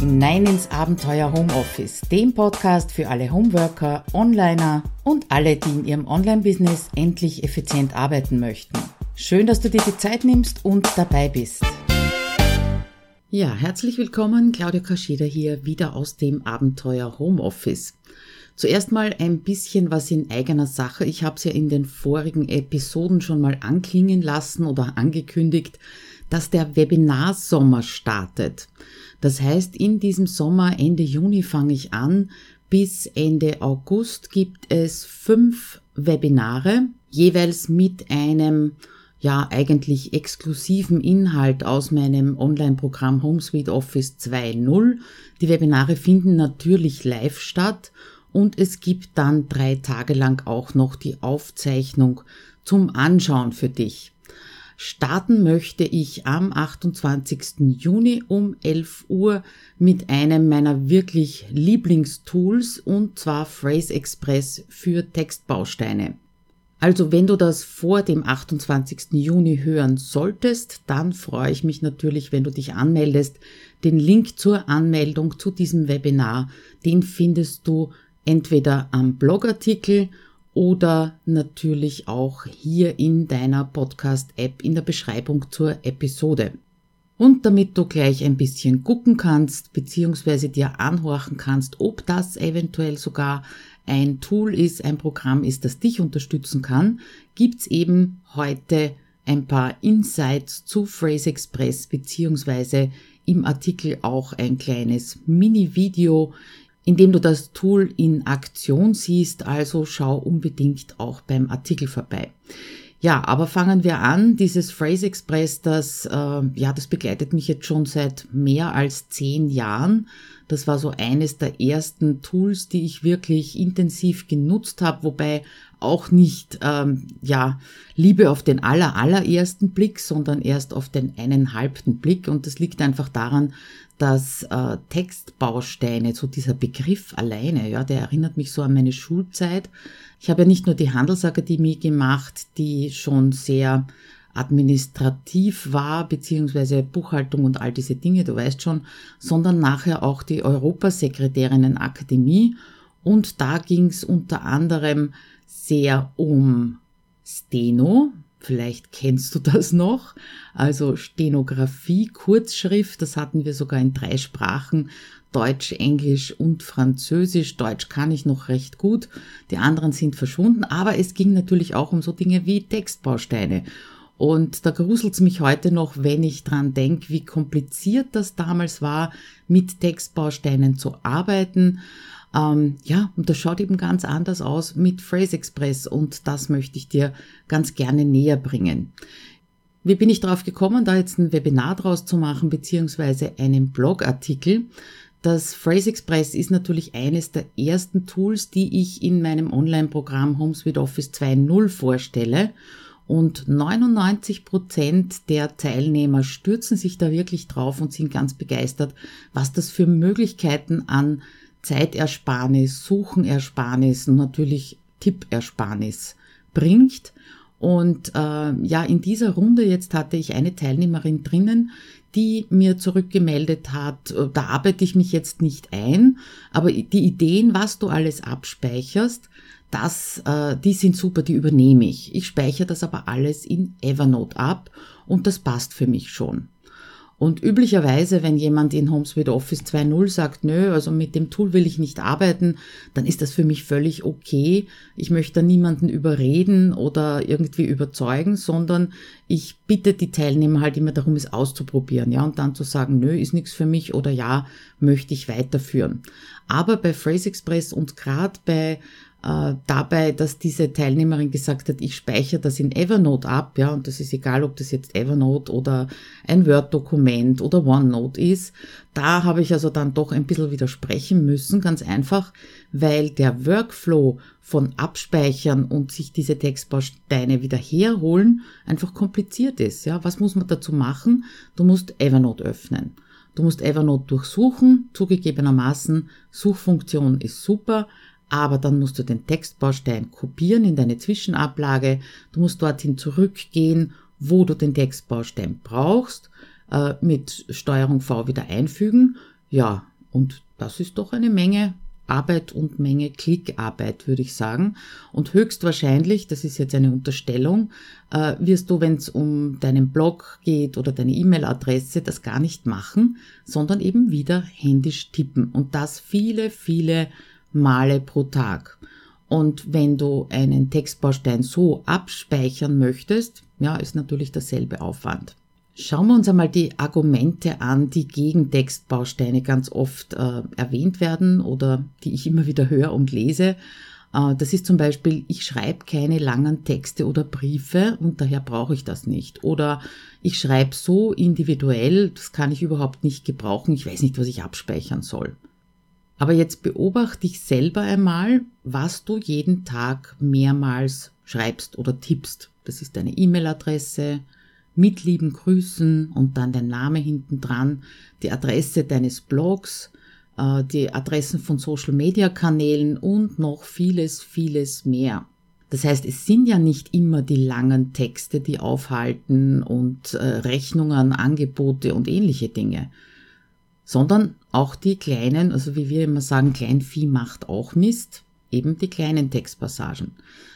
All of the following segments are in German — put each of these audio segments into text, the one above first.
hinein ins Abenteuer Homeoffice, dem Podcast für alle Homeworker, Onliner und alle, die in ihrem Online-Business endlich effizient arbeiten möchten. Schön, dass du dir die Zeit nimmst und dabei bist. Ja, herzlich willkommen, Claudia Kaschida hier wieder aus dem Abenteuer Homeoffice. Zuerst mal ein bisschen was in eigener Sache. Ich habe es ja in den vorigen Episoden schon mal anklingen lassen oder angekündigt, dass der Webinarsommer startet. Das heißt, in diesem Sommer, Ende Juni fange ich an, bis Ende August gibt es fünf Webinare, jeweils mit einem ja eigentlich exklusiven Inhalt aus meinem Online-Programm HomeSuite Office 2.0. Die Webinare finden natürlich live statt und es gibt dann drei Tage lang auch noch die Aufzeichnung zum Anschauen für dich. Starten möchte ich am 28. Juni um 11 Uhr mit einem meiner wirklich Lieblingstools und zwar Phrase Express für Textbausteine. Also wenn du das vor dem 28. Juni hören solltest, dann freue ich mich natürlich, wenn du dich anmeldest. Den Link zur Anmeldung zu diesem Webinar, den findest du entweder am Blogartikel natürlich auch hier in deiner Podcast-App in der Beschreibung zur Episode. Und damit du gleich ein bisschen gucken kannst, beziehungsweise dir anhorchen kannst, ob das eventuell sogar ein Tool ist, ein Programm ist, das dich unterstützen kann, gibt's eben heute ein paar Insights zu Phrase Express, beziehungsweise im Artikel auch ein kleines Mini-Video, indem du das Tool in Aktion siehst, also schau unbedingt auch beim Artikel vorbei. Ja, aber fangen wir an. Dieses Phrase Express, das, äh, ja, das begleitet mich jetzt schon seit mehr als zehn Jahren. Das war so eines der ersten Tools, die ich wirklich intensiv genutzt habe, wobei auch nicht, ähm, ja, Liebe auf den aller, allerersten Blick, sondern erst auf den einen halbten Blick. Und das liegt einfach daran, dass äh, Textbausteine, so dieser Begriff alleine, ja, der erinnert mich so an meine Schulzeit. Ich habe ja nicht nur die Handelsakademie gemacht, die schon sehr administrativ war, beziehungsweise Buchhaltung und all diese Dinge, du weißt schon, sondern nachher auch die Europasekretärinnenakademie. Und da ging es unter anderem sehr um Steno, Vielleicht kennst du das noch. Also Stenografie, Kurzschrift, das hatten wir sogar in drei Sprachen. Deutsch, Englisch und Französisch. Deutsch kann ich noch recht gut. Die anderen sind verschwunden. Aber es ging natürlich auch um so Dinge wie Textbausteine. Und da gruselt's mich heute noch, wenn ich dran denke, wie kompliziert das damals war, mit Textbausteinen zu arbeiten. Ähm, ja, und das schaut eben ganz anders aus mit Phrase Express und das möchte ich dir ganz gerne näher bringen. Wie bin ich darauf gekommen, da jetzt ein Webinar draus zu machen, beziehungsweise einen Blogartikel? Das Phrase Express ist natürlich eines der ersten Tools, die ich in meinem Online-Programm HomeSuite Office 2.0 vorstelle. Und 99 Prozent der Teilnehmer stürzen sich da wirklich drauf und sind ganz begeistert, was das für Möglichkeiten an Zeitersparnis, Suchenersparnis und natürlich Tippersparnis bringt. Und äh, ja, in dieser Runde jetzt hatte ich eine Teilnehmerin drinnen, die mir zurückgemeldet hat, äh, da arbeite ich mich jetzt nicht ein, aber die Ideen, was du alles abspeicherst, das, äh, die sind super, die übernehme ich. Ich speichere das aber alles in Evernote ab und das passt für mich schon. Und üblicherweise, wenn jemand in HomeSuite Office 2.0 sagt, nö, also mit dem Tool will ich nicht arbeiten, dann ist das für mich völlig okay. Ich möchte da niemanden überreden oder irgendwie überzeugen, sondern ich bitte die Teilnehmer halt immer darum, es auszuprobieren, ja, und dann zu sagen, nö, ist nichts für mich oder ja, möchte ich weiterführen. Aber bei Phrase Express und gerade bei äh, dabei, dass diese Teilnehmerin gesagt hat, ich speichere das in Evernote ab, ja, und das ist egal, ob das jetzt Evernote oder ein Word-Dokument oder OneNote ist. Da habe ich also dann doch ein bisschen widersprechen müssen, ganz einfach, weil der Workflow von Abspeichern und sich diese Textbausteine wieder herholen einfach kompliziert ist, ja. Was muss man dazu machen? Du musst Evernote öffnen. Du musst Evernote durchsuchen, zugegebenermaßen, Suchfunktion ist super, aber dann musst du den Textbaustein kopieren in deine Zwischenablage. Du musst dorthin zurückgehen, wo du den Textbaustein brauchst, äh, mit Steuerung V wieder einfügen. Ja, Und das ist doch eine Menge Arbeit und Menge Klickarbeit, würde ich sagen. Und höchstwahrscheinlich, das ist jetzt eine Unterstellung, äh, wirst du, wenn es um deinen Blog geht oder deine E-Mail-Adresse, das gar nicht machen, sondern eben wieder händisch tippen. Und das viele, viele Male pro Tag. Und wenn du einen Textbaustein so abspeichern möchtest, ja, ist natürlich derselbe Aufwand. Schauen wir uns einmal die Argumente an, die gegen Textbausteine ganz oft äh, erwähnt werden oder die ich immer wieder höre und lese. Äh, das ist zum Beispiel, ich schreibe keine langen Texte oder Briefe und daher brauche ich das nicht. Oder ich schreibe so individuell, das kann ich überhaupt nicht gebrauchen, ich weiß nicht, was ich abspeichern soll. Aber jetzt beobachte dich selber einmal, was du jeden Tag mehrmals schreibst oder tippst. Das ist deine E-Mail-Adresse, mit lieben Grüßen und dann dein Name hinten dran, die Adresse deines Blogs, äh, die Adressen von Social-Media-Kanälen und noch vieles, vieles mehr. Das heißt, es sind ja nicht immer die langen Texte, die aufhalten und äh, Rechnungen, Angebote und ähnliche Dinge, sondern auch die kleinen, also wie wir immer sagen, Kleinvieh macht auch Mist, eben die kleinen Textpassagen.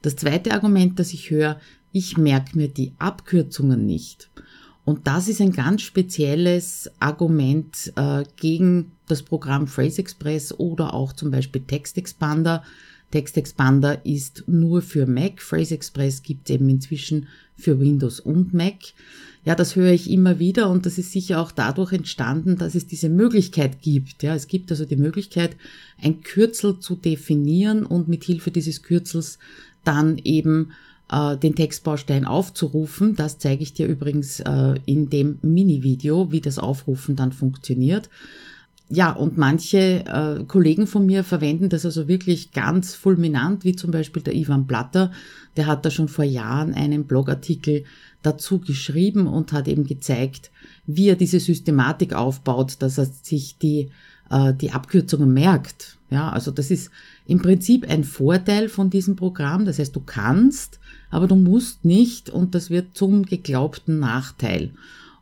Das zweite Argument, das ich höre, ich merke mir die Abkürzungen nicht. Und das ist ein ganz spezielles Argument äh, gegen das Programm Phrase Express oder auch zum Beispiel Text Expander. Text Expander ist nur für Mac. Phrase Express gibt es eben inzwischen für Windows und Mac. Ja, das höre ich immer wieder und das ist sicher auch dadurch entstanden, dass es diese Möglichkeit gibt. Ja, es gibt also die Möglichkeit, ein Kürzel zu definieren und mit Hilfe dieses Kürzels dann eben äh, den Textbaustein aufzurufen. Das zeige ich dir übrigens äh, in dem Mini-Video, wie das Aufrufen dann funktioniert. Ja, und manche äh, Kollegen von mir verwenden das also wirklich ganz fulminant, wie zum Beispiel der Ivan Platter. Der hat da schon vor Jahren einen Blogartikel dazu geschrieben und hat eben gezeigt, wie er diese Systematik aufbaut, dass er sich die, äh, die Abkürzungen merkt. Ja, also das ist im Prinzip ein Vorteil von diesem Programm. Das heißt, du kannst, aber du musst nicht und das wird zum geglaubten Nachteil.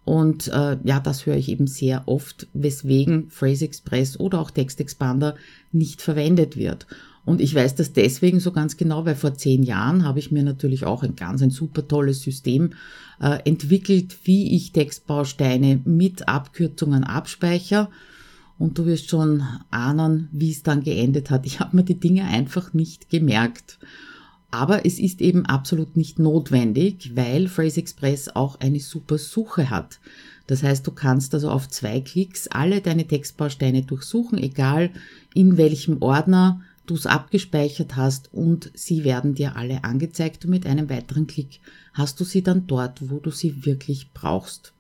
Und äh, ja, das höre ich eben sehr oft, weswegen Phrase Express oder auch Text Expander nicht verwendet wird. Und ich weiß das deswegen so ganz genau, weil vor zehn Jahren habe ich mir natürlich auch ein ganz ein super tolles System äh, entwickelt, wie ich Textbausteine mit Abkürzungen abspeichere und du wirst schon ahnen, wie es dann geendet hat. Ich habe mir die Dinge einfach nicht gemerkt. Aber es ist eben absolut nicht notwendig, weil Phrase Express auch eine super Suche hat. Das heißt, du kannst also auf zwei Klicks alle deine Textbausteine durchsuchen, egal in welchem Ordner du es abgespeichert hast und sie werden dir alle angezeigt und mit einem weiteren Klick hast du sie dann dort, wo du sie wirklich brauchst.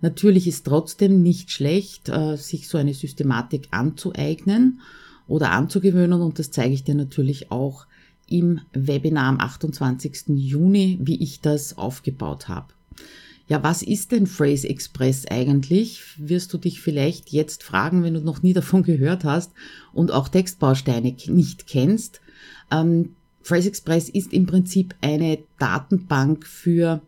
Natürlich ist trotzdem nicht schlecht, äh, sich so eine Systematik anzueignen oder anzugewöhnen und das zeige ich dir natürlich auch im Webinar am 28. Juni, wie ich das aufgebaut habe. Ja, was ist denn Phrase Express eigentlich? Wirst du dich vielleicht jetzt fragen, wenn du noch nie davon gehört hast und auch Textbausteine nicht kennst. Ähm, Phrase Express ist im Prinzip eine Datenbank für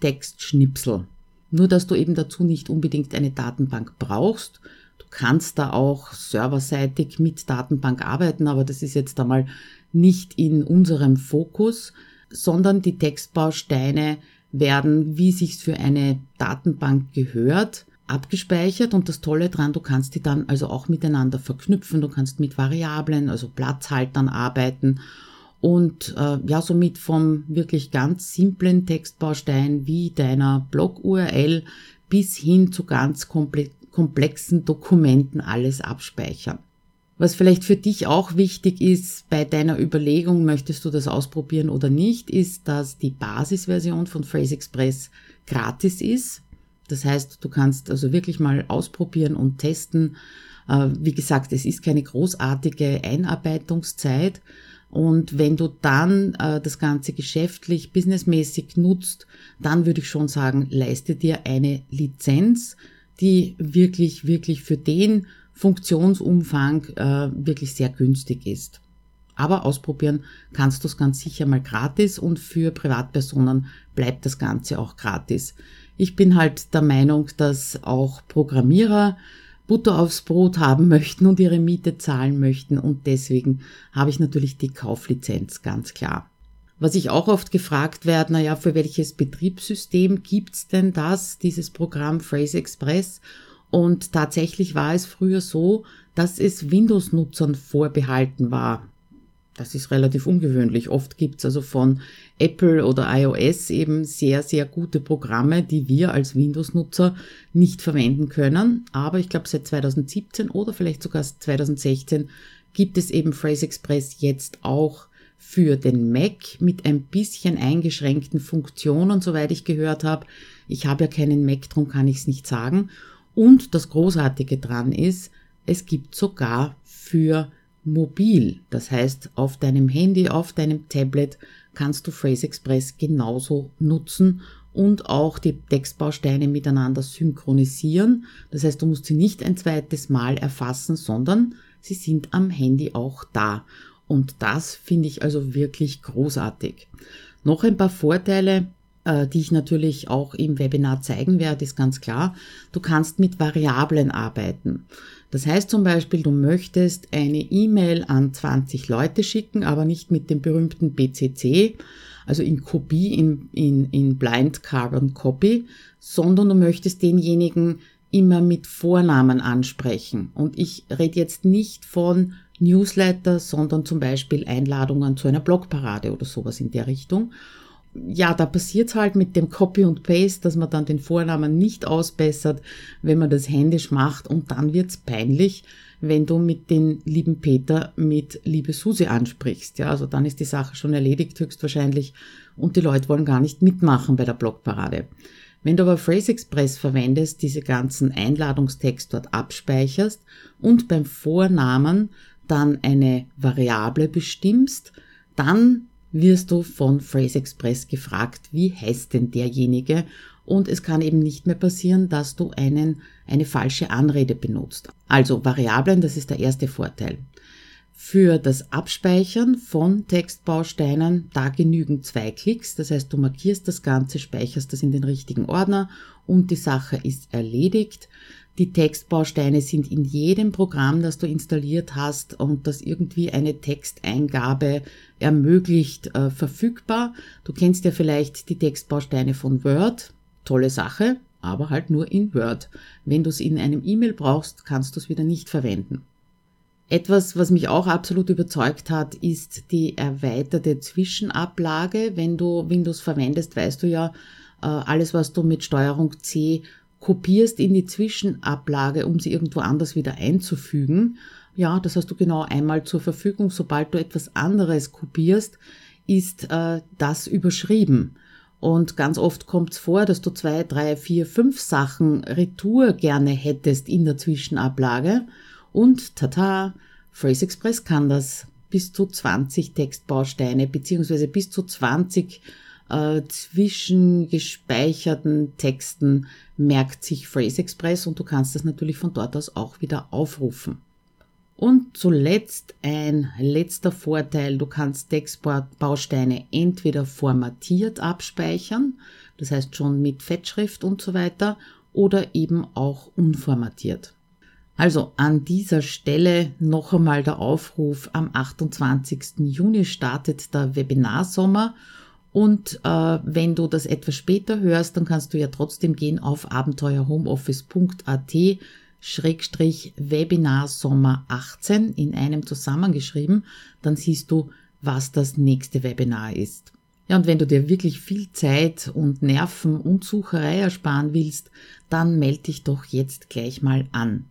Textschnipsel. Nur dass du eben dazu nicht unbedingt eine Datenbank brauchst. Du kannst da auch serverseitig mit Datenbank arbeiten, aber das ist jetzt einmal nicht in unserem Fokus, sondern die Textbausteine werden, wie sich's für eine Datenbank gehört, abgespeichert. Und das Tolle dran, du kannst die dann also auch miteinander verknüpfen, du kannst mit Variablen, also Platzhaltern arbeiten. Und äh, ja, somit vom wirklich ganz simplen Textbaustein wie deiner Blog-URL bis hin zu ganz komplexen Dokumenten alles abspeichern. Was vielleicht für dich auch wichtig ist bei deiner Überlegung, möchtest du das ausprobieren oder nicht, ist, dass die Basisversion von Phrase Express gratis ist. Das heißt, du kannst also wirklich mal ausprobieren und testen. Äh, wie gesagt, es ist keine großartige Einarbeitungszeit und wenn du dann äh, das Ganze geschäftlich, businessmäßig nutzt, dann würde ich schon sagen, leiste dir eine Lizenz, die wirklich, wirklich für den Funktionsumfang äh, wirklich sehr günstig ist. Aber ausprobieren kannst du es ganz sicher mal gratis und für Privatpersonen bleibt das Ganze auch gratis. Ich bin halt der Meinung, dass auch Programmierer Butter aufs Brot haben möchten und ihre Miete zahlen möchten und deswegen habe ich natürlich die Kauflizenz, ganz klar. Was ich auch oft gefragt werde, naja, für welches Betriebssystem gibt's denn das, dieses Programm Phrase Express? Und tatsächlich war es früher so, dass es Windows-Nutzern vorbehalten war. Das ist relativ ungewöhnlich. Oft gibt's also von Apple oder iOS eben sehr, sehr gute Programme, die wir als Windows-Nutzer nicht verwenden können. Aber ich glaube, seit 2017 oder vielleicht sogar 2016 gibt es eben Phrase Express jetzt auch für den Mac mit ein bisschen eingeschränkten Funktionen, soweit ich gehört habe. Ich habe ja keinen Mac, darum kann ich es nicht sagen. Und das Großartige dran ist, es gibt sogar für mobil. Das heißt, auf deinem Handy, auf deinem Tablet kannst du Phrase Express genauso nutzen und auch die Textbausteine miteinander synchronisieren. Das heißt, du musst sie nicht ein zweites Mal erfassen, sondern sie sind am Handy auch da. Und das finde ich also wirklich großartig. Noch ein paar Vorteile die ich natürlich auch im Webinar zeigen werde, ist ganz klar. Du kannst mit Variablen arbeiten. Das heißt zum Beispiel, du möchtest eine E-Mail an 20 Leute schicken, aber nicht mit dem berühmten BCC, also in Kopie, in, in, in Blind Carbon Copy, sondern du möchtest denjenigen immer mit Vornamen ansprechen. Und ich rede jetzt nicht von Newsletter, sondern zum Beispiel Einladungen zu einer Blogparade oder sowas in der Richtung ja, da passiert's halt mit dem Copy und Paste, dass man dann den Vornamen nicht ausbessert, wenn man das händisch macht und dann wird's peinlich, wenn du mit den lieben Peter mit liebe Susi ansprichst. Ja, also dann ist die Sache schon erledigt höchstwahrscheinlich und die Leute wollen gar nicht mitmachen bei der Blogparade. Wenn du aber Phrase Express verwendest, diese ganzen Einladungstext dort abspeicherst und beim Vornamen dann eine Variable bestimmst, dann wirst du von Phrase Express gefragt, wie heißt denn derjenige? Und es kann eben nicht mehr passieren, dass du einen, eine falsche Anrede benutzt. Also Variablen, das ist der erste Vorteil. Für das Abspeichern von Textbausteinen, da genügen zwei Klicks. Das heißt, du markierst das Ganze, speicherst das in den richtigen Ordner und die Sache ist erledigt. Die Textbausteine sind in jedem Programm, das du installiert hast und das irgendwie eine Texteingabe ermöglicht, äh, verfügbar. Du kennst ja vielleicht die Textbausteine von Word. Tolle Sache, aber halt nur in Word. Wenn du es in einem E-Mail brauchst, kannst du es wieder nicht verwenden. Etwas, was mich auch absolut überzeugt hat, ist die erweiterte Zwischenablage. Wenn du Windows verwendest, weißt du ja, äh, alles, was du mit Steuerung C kopierst in die Zwischenablage, um sie irgendwo anders wieder einzufügen. Ja, das hast du genau einmal zur Verfügung. Sobald du etwas anderes kopierst, ist äh, das überschrieben. Und ganz oft kommt es vor, dass du zwei, drei, vier, fünf Sachen Retour gerne hättest in der Zwischenablage. Und tata, Phrase Express kann das bis zu 20 Textbausteine beziehungsweise bis zu 20 äh, zwischengespeicherten Texten merkt sich Phrase Express und du kannst das natürlich von dort aus auch wieder aufrufen. Und zuletzt ein letzter Vorteil, du kannst Textbausteine entweder formatiert abspeichern, das heißt schon mit Fettschrift und so weiter, oder eben auch unformatiert. Also an dieser Stelle noch einmal der Aufruf, am 28. Juni startet der Webinarsommer und äh, wenn du das etwas später hörst, dann kannst du ja trotzdem gehen auf abenteuerhomeoffice.at Schrägstrich Webinar Sommer 18 in einem zusammengeschrieben, dann siehst du, was das nächste Webinar ist. Ja, und wenn du dir wirklich viel Zeit und Nerven und Sucherei ersparen willst, dann melde dich doch jetzt gleich mal an.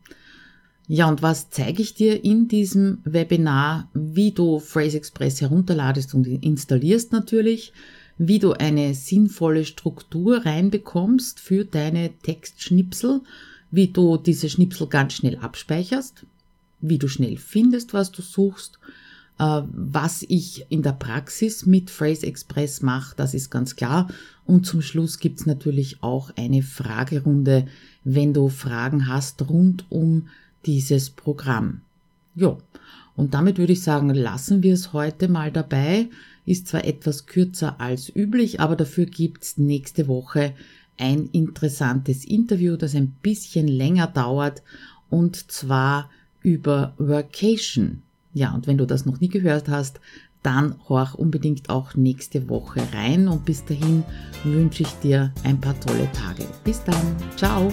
Ja, und was zeige ich dir in diesem Webinar? Wie du Phrase Express herunterladest und installierst natürlich, wie du eine sinnvolle Struktur reinbekommst für deine Textschnipsel, wie du diese Schnipsel ganz schnell abspeicherst, wie du schnell findest, was du suchst, äh, was ich in der Praxis mit Phrase Express mache, das ist ganz klar. Und zum Schluss gibt's natürlich auch eine Fragerunde, wenn du Fragen hast rund um dieses Programm. Ja, und damit würde ich sagen, lassen wir es heute mal dabei. Ist zwar etwas kürzer als üblich, aber dafür gibt's nächste Woche ein interessantes Interview, das ein bisschen länger dauert und zwar über Workation. Ja, und wenn du das noch nie gehört hast, dann horch unbedingt auch nächste Woche rein und bis dahin wünsche ich dir ein paar tolle Tage. Bis dann, ciao!